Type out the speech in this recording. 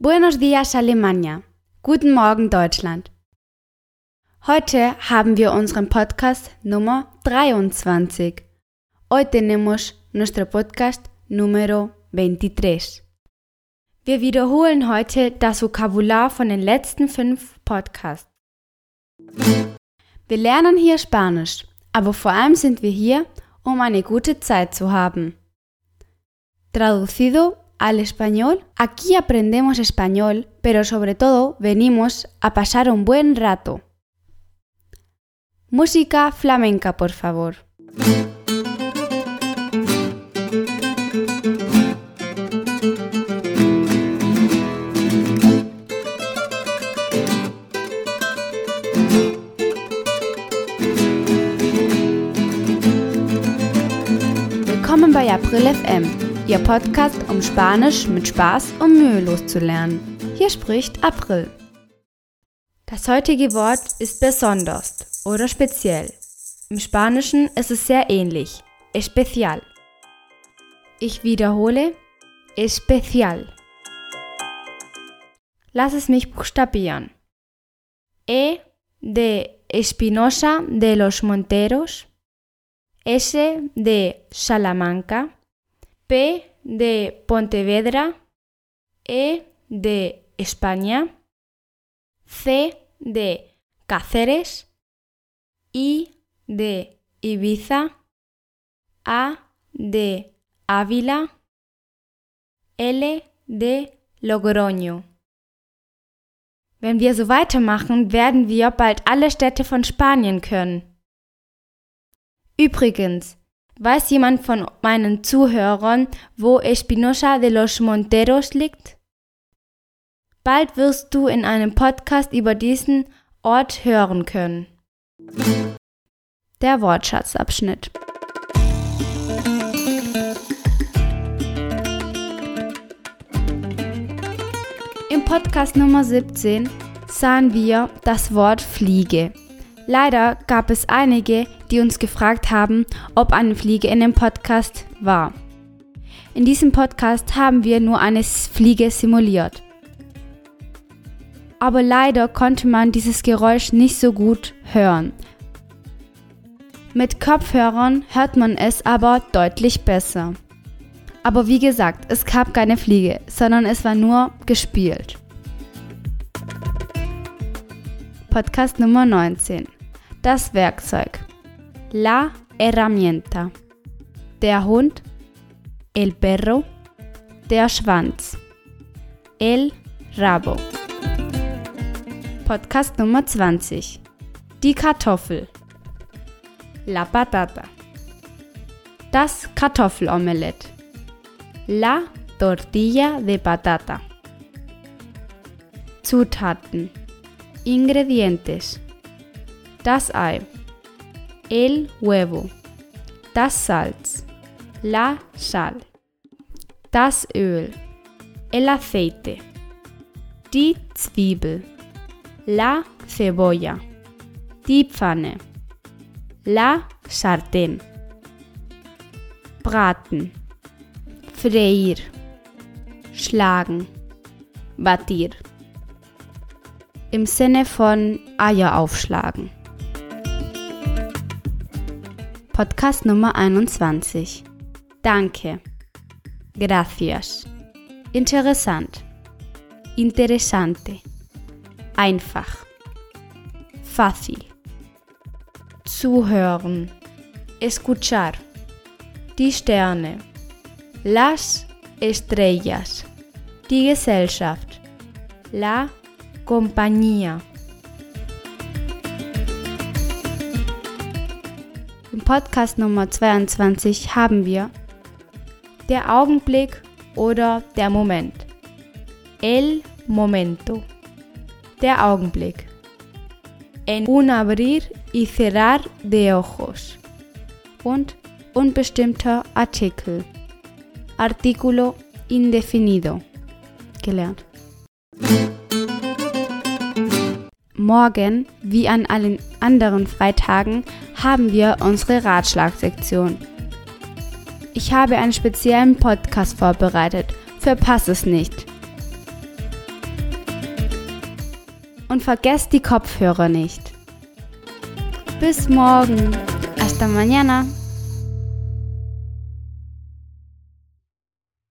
Buenos días Alemania. Guten Morgen Deutschland. Heute haben wir unseren Podcast Nummer 23. Hoy tenemos nuestro podcast número 23. Wir wiederholen heute das Vokabular von den letzten fünf Podcasts. Wir lernen hier Spanisch, aber vor allem sind wir hier, um eine gute Zeit zu haben. Traducido al español, aquí aprendemos español, pero sobre todo venimos a pasar un buen rato. Música flamenca, por favor. FM Ihr Podcast, um Spanisch mit Spaß und mühelos zu lernen. Hier spricht April. Das heutige Wort ist besonders oder speziell. Im Spanischen ist es sehr ähnlich. Especial. Ich wiederhole. Especial. Lass es mich buchstabieren. E de Espinosa de los Monteros. S de Salamanca. P de Pontevedra, E de España, C de Cáceres, I de Ibiza, A de Ávila, L de Logroño. Wenn wir so weitermachen, werden wir bald alle Städte von Spanien können. Übrigens, Weiß jemand von meinen Zuhörern, wo Espinosa de los Monteros liegt? Bald wirst du in einem Podcast über diesen Ort hören können. Der Wortschatzabschnitt. Im Podcast Nummer 17 sahen wir das Wort Fliege. Leider gab es einige, die uns gefragt haben, ob eine Fliege in dem Podcast war. In diesem Podcast haben wir nur eine Fliege simuliert. Aber leider konnte man dieses Geräusch nicht so gut hören. Mit Kopfhörern hört man es aber deutlich besser. Aber wie gesagt, es gab keine Fliege, sondern es war nur gespielt. Podcast Nummer 19 das Werkzeug. La herramienta. Der Hund. El perro. Der Schwanz. El rabo. Podcast Nummer 20. Die Kartoffel. La patata. Das Kartoffelomelett. La tortilla de patata. Zutaten. Ingredientes das Ei, el huevo, das Salz, la sal, das Öl, el aceite, die Zwiebel, la cebolla, die Pfanne, la sartén, braten, freír, schlagen, batir. Im Sinne von Eier aufschlagen. Podcast Nummer 21. Danke. Gracias. Interessant. Interessante. Einfach. Fácil. Zuhören. Escuchar. Die Sterne. Las estrellas. Die Gesellschaft. La compañía. Podcast Nummer 22 haben wir der Augenblick oder der Moment. El momento. Der Augenblick. En un abrir y cerrar de ojos. Und unbestimmter Artikel. Artículo indefinido. Gelernt. Morgen, wie an allen anderen Freitagen, haben wir unsere Ratschlagsektion. Ich habe einen speziellen Podcast vorbereitet. Verpass es nicht. Und vergesst die Kopfhörer nicht. Bis morgen. Hasta mañana.